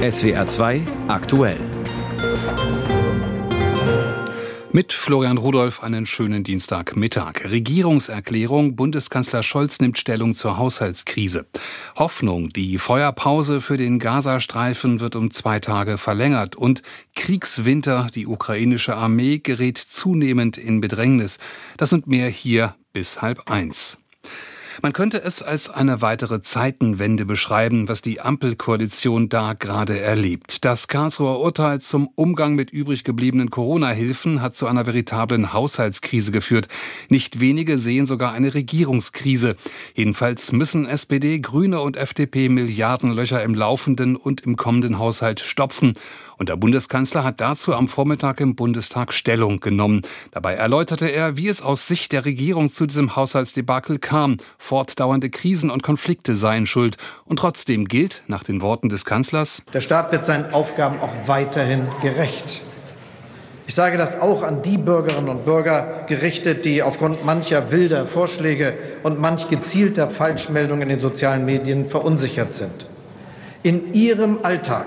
SWR 2 aktuell. Mit Florian Rudolph einen schönen Dienstagmittag. Regierungserklärung. Bundeskanzler Scholz nimmt Stellung zur Haushaltskrise. Hoffnung. Die Feuerpause für den Gazastreifen wird um zwei Tage verlängert. Und Kriegswinter. Die ukrainische Armee gerät zunehmend in Bedrängnis. Das und mehr hier bis halb eins. Man könnte es als eine weitere Zeitenwende beschreiben, was die Ampelkoalition da gerade erlebt. Das Karlsruher Urteil zum Umgang mit übrig gebliebenen Corona-Hilfen hat zu einer veritablen Haushaltskrise geführt. Nicht wenige sehen sogar eine Regierungskrise. Jedenfalls müssen SPD, Grüne und FDP Milliardenlöcher im laufenden und im kommenden Haushalt stopfen. Und der Bundeskanzler hat dazu am Vormittag im Bundestag Stellung genommen. Dabei erläuterte er, wie es aus Sicht der Regierung zu diesem Haushaltsdebakel kam. Fortdauernde Krisen und Konflikte seien schuld. Und trotzdem gilt, nach den Worten des Kanzlers, der Staat wird seinen Aufgaben auch weiterhin gerecht. Ich sage das auch an die Bürgerinnen und Bürger gerichtet, die aufgrund mancher wilder Vorschläge und manch gezielter Falschmeldungen in den sozialen Medien verunsichert sind. In ihrem Alltag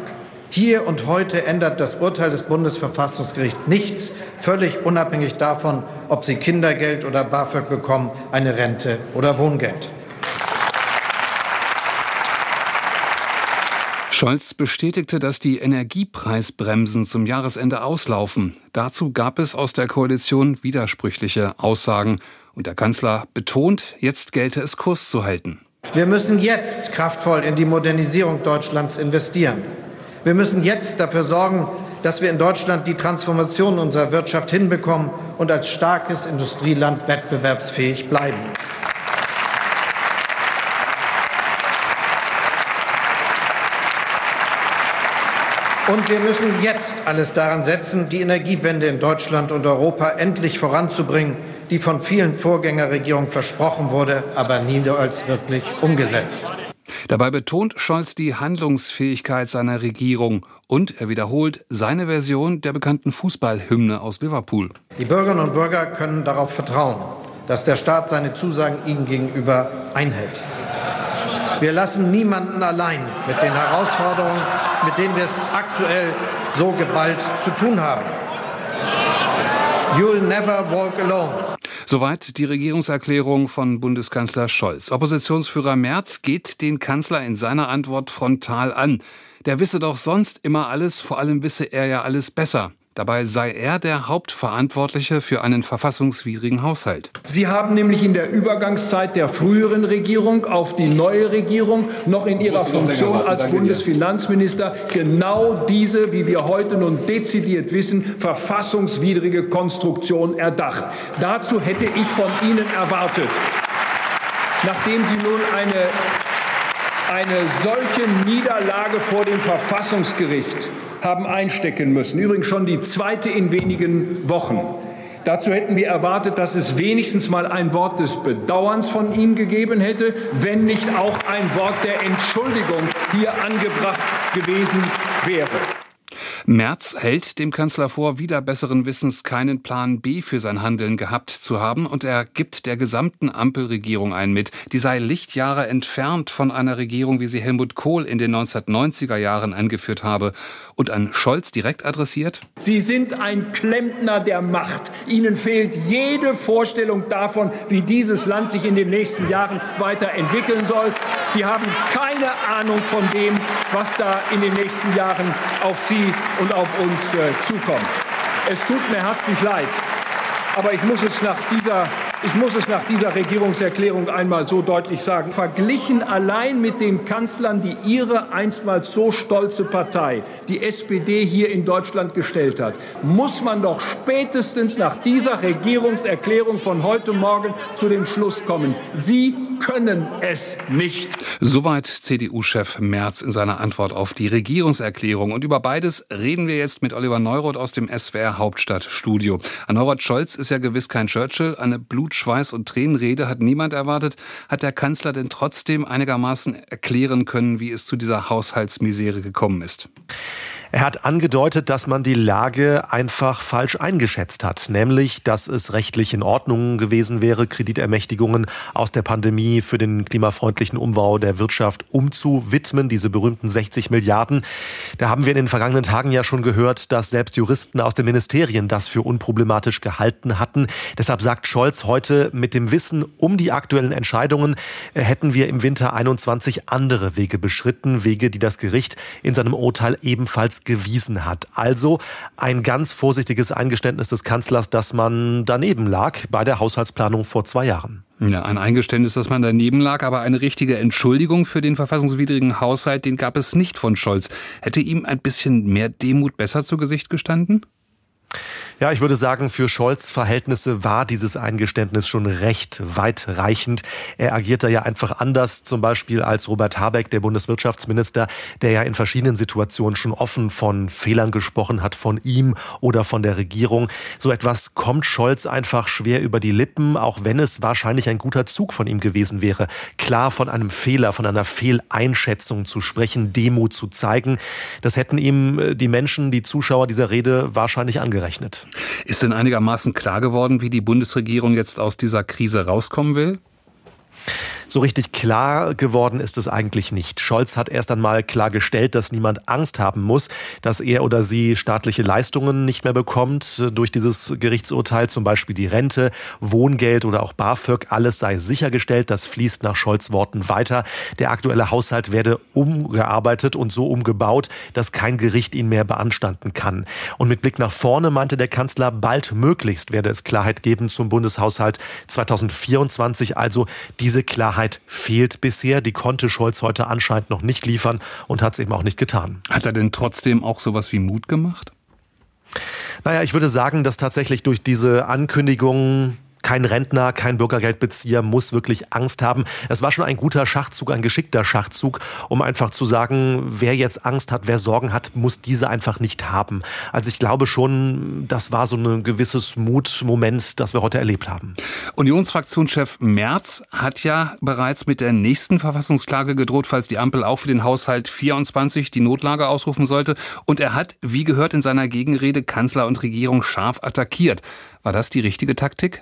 hier und heute ändert das Urteil des Bundesverfassungsgerichts nichts, völlig unabhängig davon, ob Sie Kindergeld oder BAföG bekommen, eine Rente oder Wohngeld. Scholz bestätigte, dass die Energiepreisbremsen zum Jahresende auslaufen. Dazu gab es aus der Koalition widersprüchliche Aussagen. Und der Kanzler betont, jetzt gelte es Kurs zu halten. Wir müssen jetzt kraftvoll in die Modernisierung Deutschlands investieren. Wir müssen jetzt dafür sorgen, dass wir in Deutschland die Transformation unserer Wirtschaft hinbekommen und als starkes Industrieland wettbewerbsfähig bleiben. Und wir müssen jetzt alles daran setzen, die Energiewende in Deutschland und Europa endlich voranzubringen, die von vielen Vorgängerregierungen versprochen wurde, aber niemals wirklich umgesetzt. Dabei betont Scholz die Handlungsfähigkeit seiner Regierung und er wiederholt seine Version der bekannten Fußballhymne aus Liverpool. Die Bürgerinnen und Bürger können darauf vertrauen, dass der Staat seine Zusagen ihnen gegenüber einhält. Wir lassen niemanden allein mit den Herausforderungen, mit denen wir es aktuell so geballt zu tun haben. You'll never walk alone. Soweit die Regierungserklärung von Bundeskanzler Scholz. Oppositionsführer Merz geht den Kanzler in seiner Antwort frontal an. Der wisse doch sonst immer alles, vor allem wisse er ja alles besser. Dabei sei er der Hauptverantwortliche für einen verfassungswidrigen Haushalt. Sie haben nämlich in der Übergangszeit der früheren Regierung auf die neue Regierung noch in ihrer Funktion als Bundesfinanzminister genau diese, wie wir heute nun dezidiert wissen, verfassungswidrige Konstruktion erdacht. Dazu hätte ich von Ihnen erwartet, nachdem Sie nun eine, eine solche Niederlage vor dem Verfassungsgericht haben einstecken müssen. Übrigens schon die zweite in wenigen Wochen. Dazu hätten wir erwartet, dass es wenigstens mal ein Wort des Bedauerns von ihm gegeben hätte, wenn nicht auch ein Wort der Entschuldigung hier angebracht gewesen wäre. Merz hält dem Kanzler vor, wieder besseren Wissens keinen Plan B für sein Handeln gehabt zu haben und er gibt der gesamten Ampelregierung ein mit. Die sei Lichtjahre entfernt von einer Regierung, wie sie Helmut Kohl in den 1990er Jahren angeführt habe. Und an Scholz direkt adressiert? Sie sind ein Klempner der Macht. Ihnen fehlt jede Vorstellung davon, wie dieses Land sich in den nächsten Jahren weiterentwickeln soll. Sie haben keine Ahnung von dem, was da in den nächsten Jahren auf Sie und auf uns äh, zukommt. Es tut mir herzlich leid, aber ich muss es nach dieser ich muss es nach dieser Regierungserklärung einmal so deutlich sagen. Verglichen allein mit den Kanzlern, die Ihre einstmals so stolze Partei, die SPD, hier in Deutschland gestellt hat, muss man doch spätestens nach dieser Regierungserklärung von heute Morgen zu dem Schluss kommen. Sie können es nicht. Soweit CDU-Chef Merz in seiner Antwort auf die Regierungserklärung. Und über beides reden wir jetzt mit Oliver Neuroth aus dem SWR Hauptstadtstudio. An Neuroth Scholz ist ja gewiss kein Churchill, eine Blut Blut, Schweiß und Tränenrede hat niemand erwartet. Hat der Kanzler denn trotzdem einigermaßen erklären können, wie es zu dieser Haushaltsmisere gekommen ist? Er hat angedeutet, dass man die Lage einfach falsch eingeschätzt hat, nämlich, dass es rechtlich in Ordnung gewesen wäre, Kreditermächtigungen aus der Pandemie für den klimafreundlichen Umbau der Wirtschaft umzuwidmen, diese berühmten 60 Milliarden. Da haben wir in den vergangenen Tagen ja schon gehört, dass selbst Juristen aus den Ministerien das für unproblematisch gehalten hatten. Deshalb sagt Scholz heute, mit dem Wissen um die aktuellen Entscheidungen äh, hätten wir im Winter 21 andere Wege beschritten, Wege, die das Gericht in seinem Urteil ebenfalls gewiesen hat. Also ein ganz vorsichtiges Eingeständnis des Kanzlers, dass man daneben lag bei der Haushaltsplanung vor zwei Jahren. Ja, ein Eingeständnis, dass man daneben lag, aber eine richtige Entschuldigung für den verfassungswidrigen Haushalt, den gab es nicht von Scholz. Hätte ihm ein bisschen mehr Demut besser zu Gesicht gestanden? Ja, ich würde sagen, für Scholz Verhältnisse war dieses Eingeständnis schon recht weitreichend. Er agiert da ja einfach anders, zum Beispiel als Robert Habeck, der Bundeswirtschaftsminister, der ja in verschiedenen Situationen schon offen von Fehlern gesprochen hat, von ihm oder von der Regierung. So etwas kommt Scholz einfach schwer über die Lippen, auch wenn es wahrscheinlich ein guter Zug von ihm gewesen wäre, klar von einem Fehler, von einer Fehleinschätzung zu sprechen, Demut zu zeigen. Das hätten ihm äh, die Menschen, die Zuschauer dieser Rede wahrscheinlich angerechnet. Ist denn einigermaßen klar geworden, wie die Bundesregierung jetzt aus dieser Krise rauskommen will? So richtig klar geworden ist es eigentlich nicht. Scholz hat erst einmal klargestellt, dass niemand Angst haben muss, dass er oder sie staatliche Leistungen nicht mehr bekommt äh, durch dieses Gerichtsurteil, zum Beispiel die Rente, Wohngeld oder auch BAföG. Alles sei sichergestellt. Das fließt nach Scholz Worten weiter. Der aktuelle Haushalt werde umgearbeitet und so umgebaut, dass kein Gericht ihn mehr beanstanden kann. Und mit Blick nach vorne meinte der Kanzler, bald möglichst werde es Klarheit geben zum Bundeshaushalt 2024. Also diese Klarheit Klarheit fehlt bisher. Die konnte Scholz heute anscheinend noch nicht liefern und hat es eben auch nicht getan. Hat er denn trotzdem auch sowas wie Mut gemacht? Naja, ich würde sagen, dass tatsächlich durch diese Ankündigung kein Rentner, kein Bürgergeldbezieher muss wirklich Angst haben. Es war schon ein guter Schachzug, ein geschickter Schachzug, um einfach zu sagen, wer jetzt Angst hat, wer Sorgen hat, muss diese einfach nicht haben. Also ich glaube schon, das war so ein gewisses Mutmoment, das wir heute erlebt haben. Unionsfraktionschef Merz hat ja bereits mit der nächsten Verfassungsklage gedroht, falls die Ampel auch für den Haushalt 24 die Notlage ausrufen sollte. Und er hat, wie gehört in seiner Gegenrede, Kanzler und Regierung scharf attackiert. War das die richtige Taktik?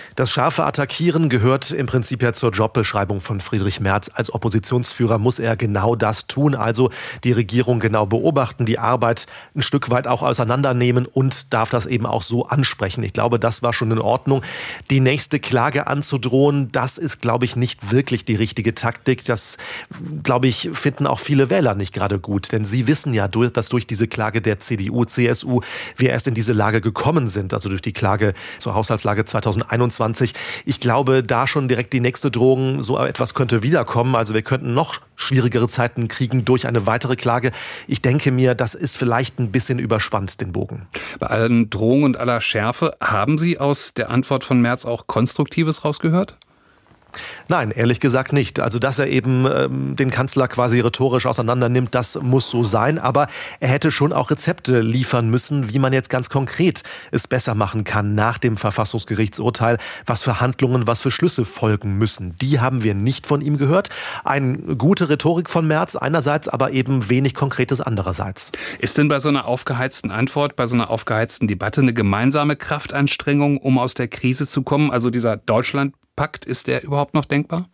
Das scharfe Attackieren gehört im Prinzip ja zur Jobbeschreibung von Friedrich Merz. Als Oppositionsführer muss er genau das tun, also die Regierung genau beobachten, die Arbeit ein Stück weit auch auseinandernehmen und darf das eben auch so ansprechen. Ich glaube, das war schon in Ordnung. Die nächste Klage anzudrohen, das ist, glaube ich, nicht wirklich die richtige Taktik. Das, glaube ich, finden auch viele Wähler nicht gerade gut, denn sie wissen ja, dass durch diese Klage der CDU, CSU wir erst in diese Lage gekommen sind, also durch die Klage zur Haushaltslage 2021 2020. Ich glaube, da schon direkt die nächste Drohung, so etwas könnte wiederkommen. Also wir könnten noch schwierigere Zeiten kriegen durch eine weitere Klage. Ich denke mir, das ist vielleicht ein bisschen überspannt, den Bogen. Bei allen Drohungen und aller Schärfe, haben Sie aus der Antwort von Merz auch Konstruktives rausgehört? Nein, ehrlich gesagt nicht. Also, dass er eben ähm, den Kanzler quasi rhetorisch auseinandernimmt, das muss so sein. Aber er hätte schon auch Rezepte liefern müssen, wie man jetzt ganz konkret es besser machen kann nach dem Verfassungsgerichtsurteil, was für Handlungen, was für Schlüsse folgen müssen. Die haben wir nicht von ihm gehört. Eine gute Rhetorik von Merz einerseits, aber eben wenig Konkretes andererseits. Ist denn bei so einer aufgeheizten Antwort, bei so einer aufgeheizten Debatte eine gemeinsame Kraftanstrengung, um aus der Krise zu kommen? Also dieser Deutschland Pakt, ist der überhaupt noch denkbar?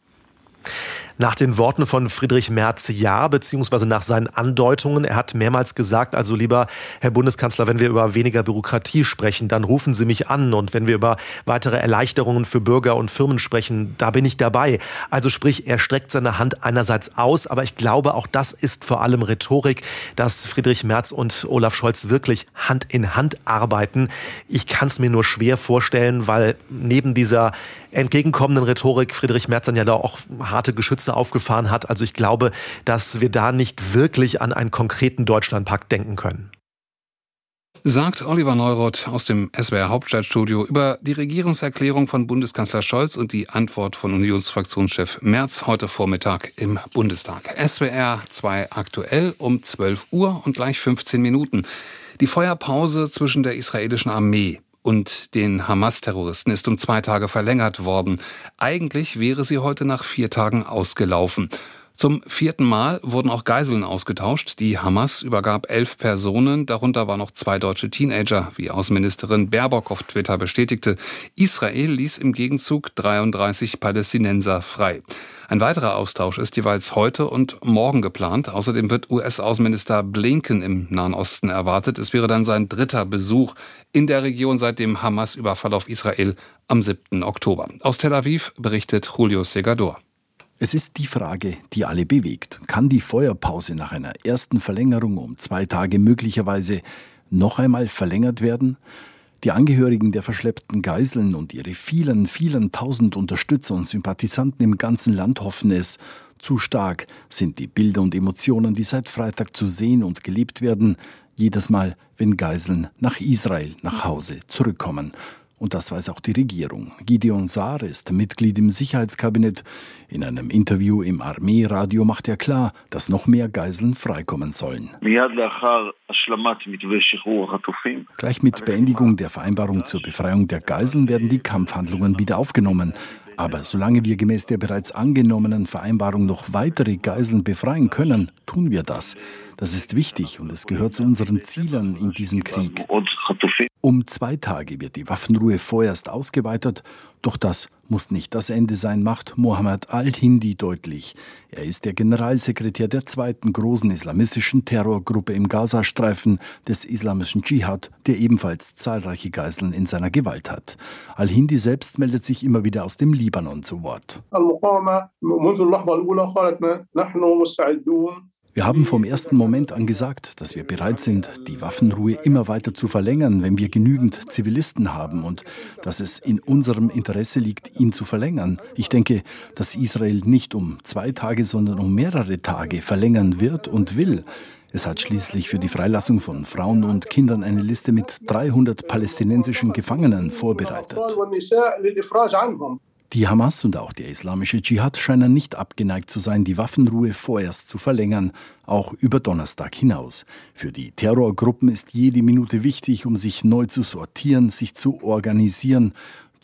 Nach den Worten von Friedrich Merz ja, beziehungsweise nach seinen Andeutungen. Er hat mehrmals gesagt, also lieber Herr Bundeskanzler, wenn wir über weniger Bürokratie sprechen, dann rufen Sie mich an. Und wenn wir über weitere Erleichterungen für Bürger und Firmen sprechen, da bin ich dabei. Also sprich, er streckt seine Hand einerseits aus, aber ich glaube, auch das ist vor allem Rhetorik, dass Friedrich Merz und Olaf Scholz wirklich Hand in Hand arbeiten. Ich kann es mir nur schwer vorstellen, weil neben dieser entgegenkommenden Rhetorik Friedrich Merz dann ja da auch harte Geschütze aufgefahren hat. Also ich glaube, dass wir da nicht wirklich an einen konkreten Deutschlandpakt denken können. Sagt Oliver Neuroth aus dem SWR Hauptstadtstudio über die Regierungserklärung von Bundeskanzler Scholz und die Antwort von Unionsfraktionschef Merz heute Vormittag im Bundestag. SWR 2 aktuell um 12 Uhr und gleich 15 Minuten. Die Feuerpause zwischen der israelischen Armee und den Hamas-Terroristen ist um zwei Tage verlängert worden. Eigentlich wäre sie heute nach vier Tagen ausgelaufen. Zum vierten Mal wurden auch Geiseln ausgetauscht. Die Hamas übergab elf Personen, darunter waren noch zwei deutsche Teenager, wie Außenministerin Baerbock auf Twitter bestätigte. Israel ließ im Gegenzug 33 Palästinenser frei. Ein weiterer Austausch ist jeweils heute und morgen geplant. Außerdem wird US-Außenminister Blinken im Nahen Osten erwartet. Es wäre dann sein dritter Besuch in der Region seit dem Hamas-Überfall auf Israel am 7. Oktober. Aus Tel Aviv berichtet Julio Segador. Es ist die Frage, die alle bewegt. Kann die Feuerpause nach einer ersten Verlängerung um zwei Tage möglicherweise noch einmal verlängert werden? Die Angehörigen der verschleppten Geiseln und ihre vielen, vielen tausend Unterstützer und Sympathisanten im ganzen Land hoffen es. Zu stark sind die Bilder und Emotionen, die seit Freitag zu sehen und gelebt werden, jedes Mal, wenn Geiseln nach Israel nach Hause zurückkommen. Und das weiß auch die Regierung. Gideon Saar ist Mitglied im Sicherheitskabinett. In einem Interview im Armeeradio macht er klar, dass noch mehr Geiseln freikommen sollen. Gleich mit Beendigung der Vereinbarung zur Befreiung der Geiseln werden die Kampfhandlungen wieder aufgenommen. Aber solange wir gemäß der bereits angenommenen Vereinbarung noch weitere Geiseln befreien können, tun wir das. Das ist wichtig und es gehört zu unseren Zielen in diesem Krieg. Um zwei Tage wird die Waffenruhe vorerst ausgeweitet, doch das muss nicht das Ende sein, macht Mohammed al-Hindi deutlich. Er ist der Generalsekretär der zweiten großen islamistischen Terrorgruppe im Gazastreifen des islamischen Dschihad, der ebenfalls zahlreiche Geiseln in seiner Gewalt hat. Al-Hindi selbst meldet sich immer wieder aus dem Libanon zu Wort. Wir haben vom ersten Moment an gesagt, dass wir bereit sind, die Waffenruhe immer weiter zu verlängern, wenn wir genügend Zivilisten haben und dass es in unserem Interesse liegt, ihn zu verlängern. Ich denke, dass Israel nicht um zwei Tage, sondern um mehrere Tage verlängern wird und will. Es hat schließlich für die Freilassung von Frauen und Kindern eine Liste mit 300 palästinensischen Gefangenen vorbereitet. Die Hamas und auch der islamische Dschihad scheinen nicht abgeneigt zu sein, die Waffenruhe vorerst zu verlängern, auch über Donnerstag hinaus. Für die Terrorgruppen ist jede Minute wichtig, um sich neu zu sortieren, sich zu organisieren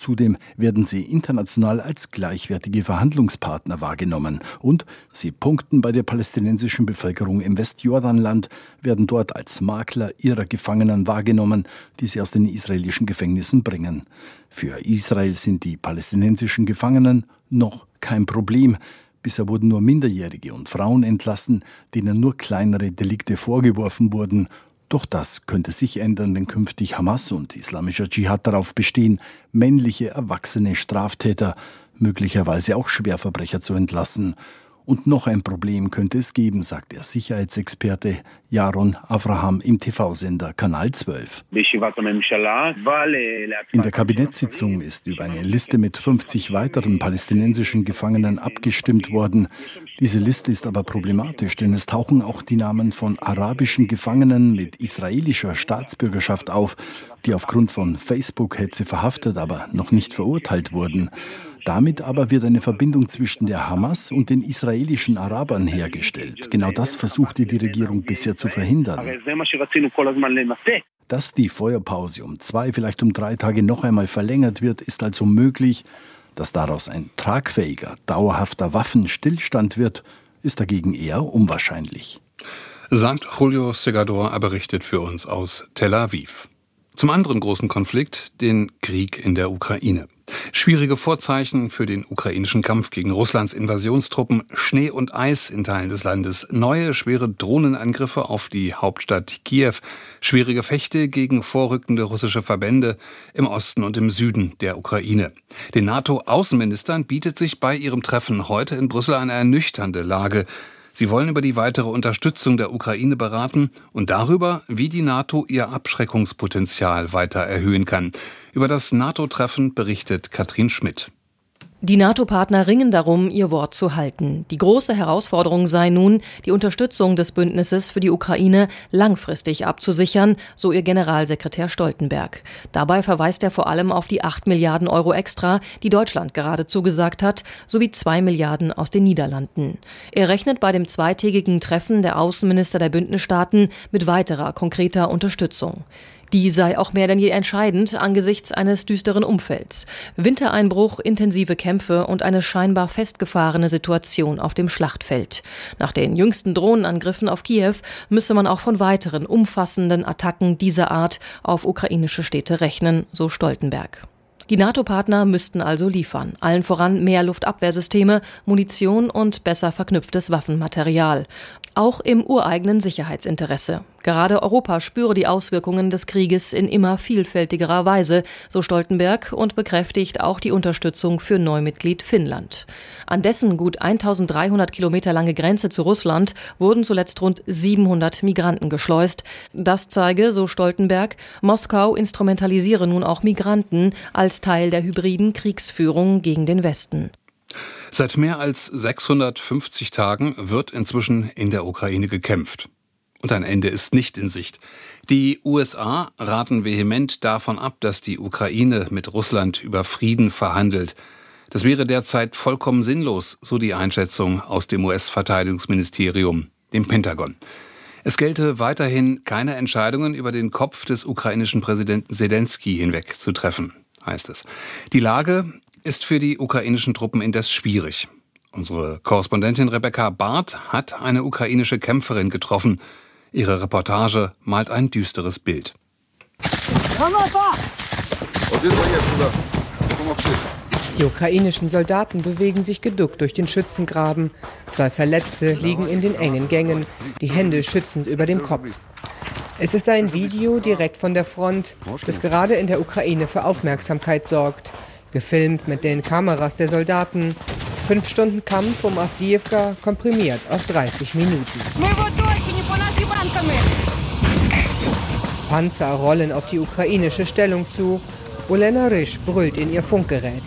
Zudem werden sie international als gleichwertige Verhandlungspartner wahrgenommen und sie punkten bei der palästinensischen Bevölkerung im Westjordanland, werden dort als Makler ihrer Gefangenen wahrgenommen, die sie aus den israelischen Gefängnissen bringen. Für Israel sind die palästinensischen Gefangenen noch kein Problem. Bisher wurden nur Minderjährige und Frauen entlassen, denen nur kleinere Delikte vorgeworfen wurden doch das könnte sich ändern, wenn künftig Hamas und islamischer Dschihad darauf bestehen, männliche erwachsene Straftäter, möglicherweise auch Schwerverbrecher zu entlassen und noch ein Problem könnte es geben, sagt der Sicherheitsexperte Jaron Avraham im TV-Sender Kanal 12. In der Kabinettssitzung ist über eine Liste mit 50 weiteren palästinensischen Gefangenen abgestimmt worden. Diese Liste ist aber problematisch, denn es tauchen auch die Namen von arabischen Gefangenen mit israelischer Staatsbürgerschaft auf, die aufgrund von Facebook-Hetze verhaftet, aber noch nicht verurteilt wurden. Damit aber wird eine Verbindung zwischen der Hamas und den israelischen Arabern hergestellt. Genau das versuchte die Regierung bisher zu verhindern. Dass die Feuerpause um zwei, vielleicht um drei Tage noch einmal verlängert wird, ist also möglich. Dass daraus ein tragfähiger, dauerhafter Waffenstillstand wird, ist dagegen eher unwahrscheinlich. Sagt Julio Segador, er berichtet für uns aus Tel Aviv. Zum anderen großen Konflikt, den Krieg in der Ukraine. Schwierige Vorzeichen für den ukrainischen Kampf gegen Russlands Invasionstruppen, Schnee und Eis in Teilen des Landes, neue schwere Drohnenangriffe auf die Hauptstadt Kiew, schwere Gefechte gegen vorrückende russische Verbände im Osten und im Süden der Ukraine. Den NATO-Außenministern bietet sich bei ihrem Treffen heute in Brüssel eine ernüchternde Lage. Sie wollen über die weitere Unterstützung der Ukraine beraten und darüber, wie die NATO ihr Abschreckungspotenzial weiter erhöhen kann. Über das NATO-Treffen berichtet Katrin Schmidt. Die NATO-Partner ringen darum, ihr Wort zu halten. Die große Herausforderung sei nun, die Unterstützung des Bündnisses für die Ukraine langfristig abzusichern, so ihr Generalsekretär Stoltenberg. Dabei verweist er vor allem auf die 8 Milliarden Euro extra, die Deutschland gerade zugesagt hat, sowie 2 Milliarden aus den Niederlanden. Er rechnet bei dem zweitägigen Treffen der Außenminister der Bündnisstaaten mit weiterer konkreter Unterstützung. Die sei auch mehr denn je entscheidend angesichts eines düsteren Umfelds. Wintereinbruch, intensive Kämpfe und eine scheinbar festgefahrene Situation auf dem Schlachtfeld. Nach den jüngsten Drohnenangriffen auf Kiew müsse man auch von weiteren umfassenden Attacken dieser Art auf ukrainische Städte rechnen, so Stoltenberg. Die NATO-Partner müssten also liefern, allen voran mehr Luftabwehrsysteme, Munition und besser verknüpftes Waffenmaterial. Auch im ureigenen Sicherheitsinteresse. Gerade Europa spüre die Auswirkungen des Krieges in immer vielfältigerer Weise, so Stoltenberg, und bekräftigt auch die Unterstützung für Neumitglied Finnland. An dessen gut 1300 Kilometer lange Grenze zu Russland wurden zuletzt rund 700 Migranten geschleust. Das zeige, so Stoltenberg, Moskau instrumentalisiere nun auch Migranten als Teil der hybriden Kriegsführung gegen den Westen. Seit mehr als 650 Tagen wird inzwischen in der Ukraine gekämpft. Und ein Ende ist nicht in Sicht. Die USA raten vehement davon ab, dass die Ukraine mit Russland über Frieden verhandelt. Das wäre derzeit vollkommen sinnlos, so die Einschätzung aus dem US-Verteidigungsministerium, dem Pentagon. Es gelte weiterhin keine Entscheidungen über den Kopf des ukrainischen Präsidenten Zelensky hinweg zu treffen, heißt es. Die Lage ist für die ukrainischen Truppen indes schwierig. Unsere Korrespondentin Rebecca Barth hat eine ukrainische Kämpferin getroffen. Ihre Reportage malt ein düsteres Bild. Die ukrainischen Soldaten bewegen sich geduckt durch den Schützengraben. Zwei Verletzte liegen in den engen Gängen, die Hände schützend über dem Kopf. Es ist ein Video direkt von der Front, das gerade in der Ukraine für Aufmerksamkeit sorgt. Gefilmt mit den Kameras der Soldaten. Fünf Stunden Kampf um Avdiivka komprimiert auf 30 Minuten. Panzer rollen auf die ukrainische Stellung zu. Olena Risch brüllt in ihr Funkgerät.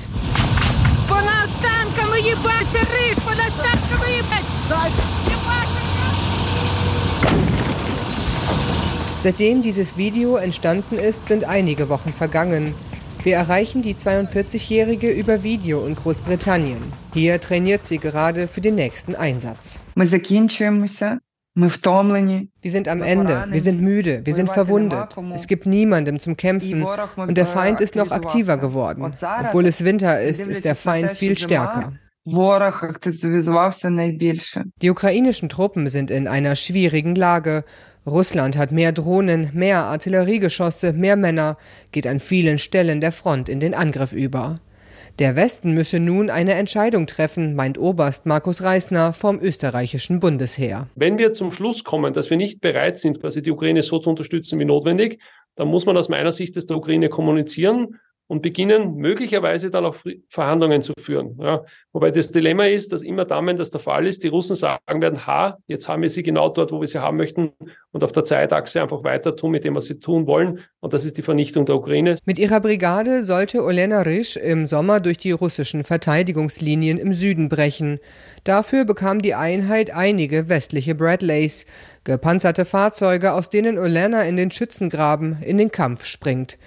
Seitdem dieses Video entstanden ist, sind einige Wochen vergangen. Wir erreichen die 42-Jährige über Video in Großbritannien. Hier trainiert sie gerade für den nächsten Einsatz. Wir sind am Ende, wir sind müde, wir sind verwundet. Es gibt niemandem zum Kämpfen. und der Feind ist noch aktiver geworden. Obwohl es Winter ist, ist der Feind viel stärker. Die ukrainischen Truppen sind in einer schwierigen Lage. Russland hat mehr Drohnen, mehr Artilleriegeschosse, mehr Männer, geht an vielen Stellen der Front in den Angriff über. Der Westen müsse nun eine Entscheidung treffen, meint Oberst Markus Reisner vom österreichischen Bundesheer. Wenn wir zum Schluss kommen, dass wir nicht bereit sind, quasi die Ukraine so zu unterstützen wie notwendig, dann muss man aus meiner Sicht das der Ukraine kommunizieren und beginnen möglicherweise dann auch Verhandlungen zu führen. Ja. Wobei das Dilemma ist, dass immer dann, wenn das der Fall ist, die Russen sagen werden, ha, jetzt haben wir sie genau dort, wo wir sie haben möchten und auf der Zeitachse einfach weiter tun mit dem, was sie tun wollen. Und das ist die Vernichtung der Ukraine. Mit ihrer Brigade sollte Olena Risch im Sommer durch die russischen Verteidigungslinien im Süden brechen. Dafür bekam die Einheit einige westliche Bradleys, gepanzerte Fahrzeuge, aus denen Olena in den Schützengraben in den Kampf springt.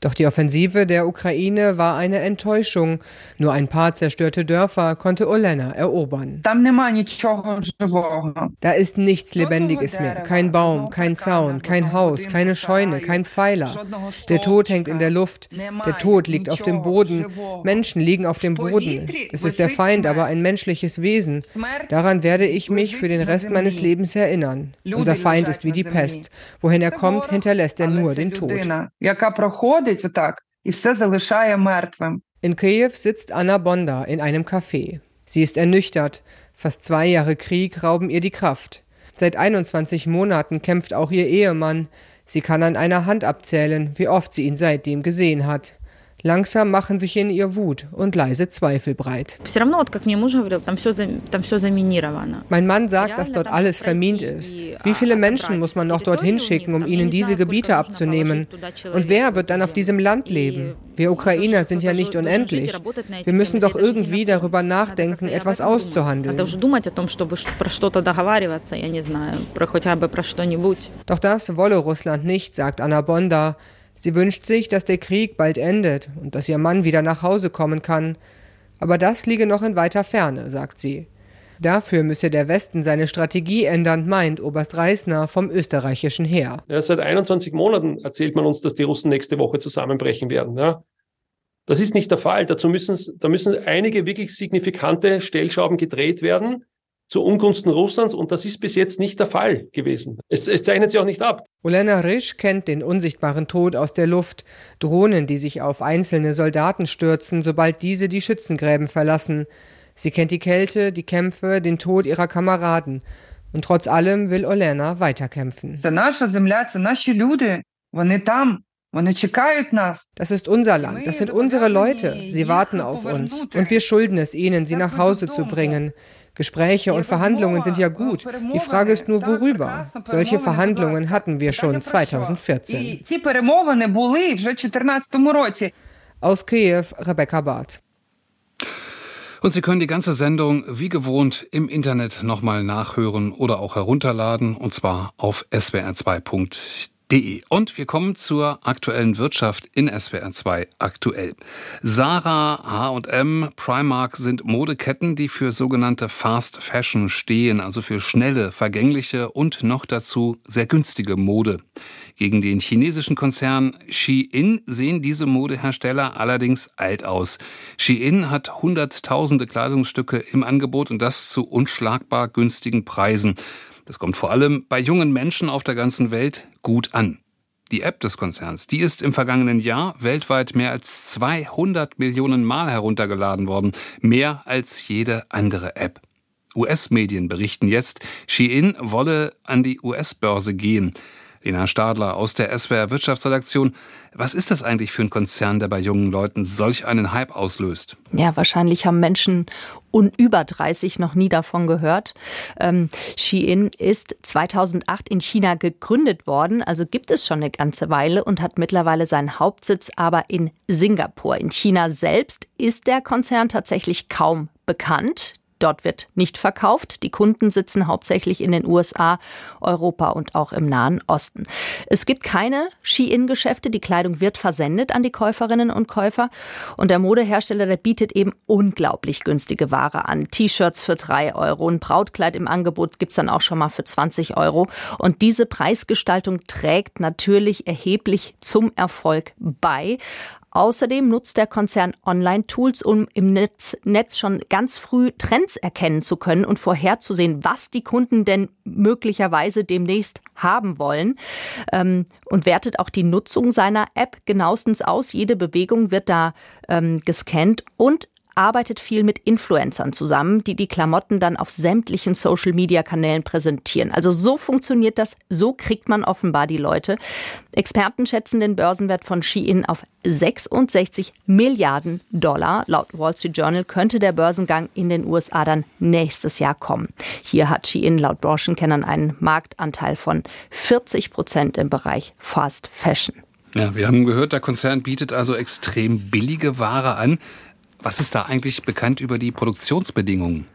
Doch die Offensive der Ukraine war eine Enttäuschung. Nur ein paar zerstörte Dörfer konnte Olena erobern. Da ist nichts Lebendiges mehr. Kein Baum, kein Zaun, kein Haus, keine Scheune, kein Pfeiler. Der Tod hängt in der Luft. Der Tod liegt auf dem Boden. Menschen liegen auf dem Boden. Es ist der Feind, aber ein menschliches Wesen. Daran werde ich mich für den Rest meines Lebens erinnern. Unser Feind ist wie die Pest. Wohin er kommt, hinterlässt er nur den Tod виходить отак і все залишає мертвим. In Kiew sitzt Anna Bonda in einem Café. Sie ist ernüchtert. Fast zwei Jahre Krieg rauben ihr die Kraft. Seit 21 Monaten kämpft auch ihr Ehemann. Sie kann an einer Hand abzählen, wie oft sie ihn seitdem gesehen hat. Langsam machen sich in ihr Wut und leise Zweifel breit. Mein Mann sagt, dass dort alles vermint ist. Wie viele Menschen muss man noch dorthin schicken, um ihnen diese Gebiete abzunehmen? Und wer wird dann auf diesem Land leben? Wir Ukrainer sind ja nicht unendlich. Wir müssen doch irgendwie darüber nachdenken, etwas auszuhandeln. Doch das wolle Russland nicht, sagt Anna Bonda. Sie wünscht sich, dass der Krieg bald endet und dass ihr Mann wieder nach Hause kommen kann. Aber das liege noch in weiter Ferne, sagt sie. Dafür müsse der Westen seine Strategie ändern, meint Oberst Reisner vom österreichischen Heer. Ja, seit 21 Monaten erzählt man uns, dass die Russen nächste Woche zusammenbrechen werden. Ja. Das ist nicht der Fall. Dazu müssen, da müssen einige wirklich signifikante Stellschrauben gedreht werden zu Ungunsten Russlands und das ist bis jetzt nicht der Fall gewesen. Es, es zeichnet sich auch nicht ab. Olena Risch kennt den unsichtbaren Tod aus der Luft. Drohnen, die sich auf einzelne Soldaten stürzen, sobald diese die Schützengräben verlassen. Sie kennt die Kälte, die Kämpfe, den Tod ihrer Kameraden. Und trotz allem will Olena weiterkämpfen. Das ist unser Land, das sind unsere Leute. Sie warten auf uns. Und wir schulden es ihnen, sie nach Hause zu bringen. Gespräche und Verhandlungen sind ja gut. Die Frage ist nur, worüber. Solche Verhandlungen hatten wir schon 2014. Aus Kiew, Rebecca Barth. Und Sie können die ganze Sendung wie gewohnt im Internet nochmal nachhören oder auch herunterladen, und zwar auf swr2.de. De. Und wir kommen zur aktuellen Wirtschaft in SWR 2 aktuell. Sarah, H&M, Primark sind Modeketten, die für sogenannte Fast Fashion stehen, also für schnelle, vergängliche und noch dazu sehr günstige Mode. Gegen den chinesischen Konzern Shein sehen diese Modehersteller allerdings alt aus. Shein hat hunderttausende Kleidungsstücke im Angebot und das zu unschlagbar günstigen Preisen. Das kommt vor allem bei jungen Menschen auf der ganzen Welt gut an. Die App des Konzerns, die ist im vergangenen Jahr weltweit mehr als 200 Millionen Mal heruntergeladen worden, mehr als jede andere App. US-Medien berichten jetzt, Shein wolle an die US-Börse gehen. Lena Stadler aus der SWR Wirtschaftsredaktion. Was ist das eigentlich für ein Konzern, der bei jungen Leuten solch einen Hype auslöst? Ja, wahrscheinlich haben Menschen und über 30 noch nie davon gehört. Ähm, Shein ist 2008 in China gegründet worden, also gibt es schon eine ganze Weile und hat mittlerweile seinen Hauptsitz aber in Singapur. In China selbst ist der Konzern tatsächlich kaum bekannt. Dort wird nicht verkauft. Die Kunden sitzen hauptsächlich in den USA, Europa und auch im Nahen Osten. Es gibt keine Ski-In-Geschäfte. Die Kleidung wird versendet an die Käuferinnen und Käufer. Und der Modehersteller, der bietet eben unglaublich günstige Ware an. T-Shirts für drei Euro. Ein Brautkleid im Angebot gibt's dann auch schon mal für 20 Euro. Und diese Preisgestaltung trägt natürlich erheblich zum Erfolg bei. Außerdem nutzt der Konzern Online-Tools, um im Netz, Netz schon ganz früh Trends erkennen zu können und vorherzusehen, was die Kunden denn möglicherweise demnächst haben wollen ähm, und wertet auch die Nutzung seiner App genauestens aus. Jede Bewegung wird da ähm, gescannt und arbeitet viel mit Influencern zusammen, die die Klamotten dann auf sämtlichen Social-Media-Kanälen präsentieren. Also so funktioniert das, so kriegt man offenbar die Leute. Experten schätzen den Börsenwert von Shein auf 66 Milliarden Dollar. Laut Wall Street Journal könnte der Börsengang in den USA dann nächstes Jahr kommen. Hier hat Shein laut Branchenkennern einen Marktanteil von 40 Prozent im Bereich Fast Fashion. Ja, wir haben gehört, der Konzern bietet also extrem billige Ware an. Was ist da eigentlich bekannt über die Produktionsbedingungen?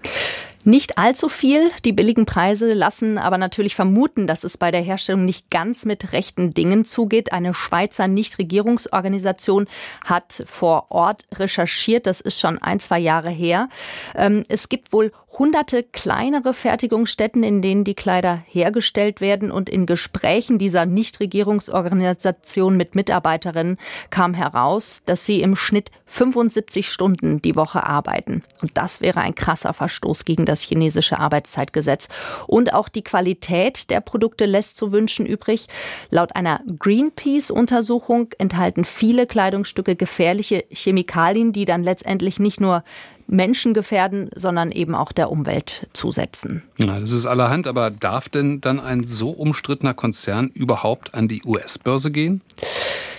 Nicht allzu viel. Die billigen Preise lassen aber natürlich vermuten, dass es bei der Herstellung nicht ganz mit rechten Dingen zugeht. Eine Schweizer Nichtregierungsorganisation hat vor Ort recherchiert. Das ist schon ein, zwei Jahre her. Ähm, es gibt wohl hunderte kleinere Fertigungsstätten, in denen die Kleider hergestellt werden. Und in Gesprächen dieser Nichtregierungsorganisation mit Mitarbeiterinnen kam heraus, dass sie im Schnitt 75 Stunden die Woche arbeiten. Und das wäre ein krasser Verstoß gegen das chinesische Arbeitszeitgesetz. Und auch die Qualität der Produkte lässt zu wünschen übrig. Laut einer Greenpeace-Untersuchung enthalten viele Kleidungsstücke gefährliche Chemikalien, die dann letztendlich nicht nur Menschen gefährden, sondern eben auch der Umwelt zusetzen. Ja, das ist allerhand, aber darf denn dann ein so umstrittener Konzern überhaupt an die US-Börse gehen?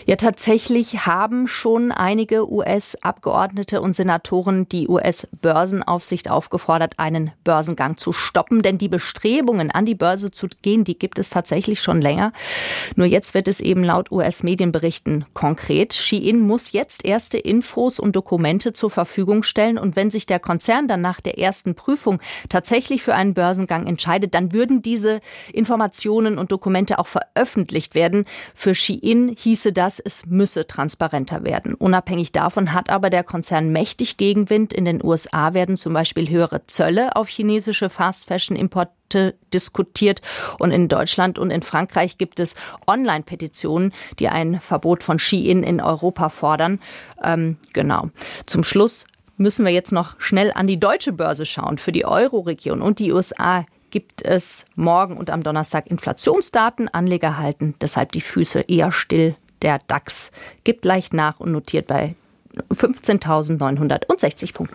Ja, tatsächlich haben schon einige US-Abgeordnete und Senatoren die US-Börsenaufsicht aufgefordert, einen Börsengang zu stoppen. Denn die Bestrebungen, an die Börse zu gehen, die gibt es tatsächlich schon länger. Nur jetzt wird es eben laut US-Medienberichten konkret. Shein muss jetzt erste Infos und Dokumente zur Verfügung stellen. Und wenn sich der Konzern dann nach der ersten Prüfung tatsächlich für einen Börsengang entscheidet, dann würden diese Informationen und Dokumente auch veröffentlicht werden. Für Shein hieße das, dass es müsse transparenter werden. Unabhängig davon hat aber der Konzern mächtig Gegenwind. In den USA werden zum Beispiel höhere Zölle auf chinesische Fast-Fashion-Importe diskutiert. Und in Deutschland und in Frankreich gibt es Online-Petitionen, die ein Verbot von Shein in Europa fordern. Ähm, genau. Zum Schluss müssen wir jetzt noch schnell an die deutsche Börse schauen. Für die Euro-Region und die USA gibt es morgen und am Donnerstag Inflationsdaten. Anleger halten deshalb die Füße eher still. Der DAX gibt leicht nach und notiert bei 15.960 Punkten.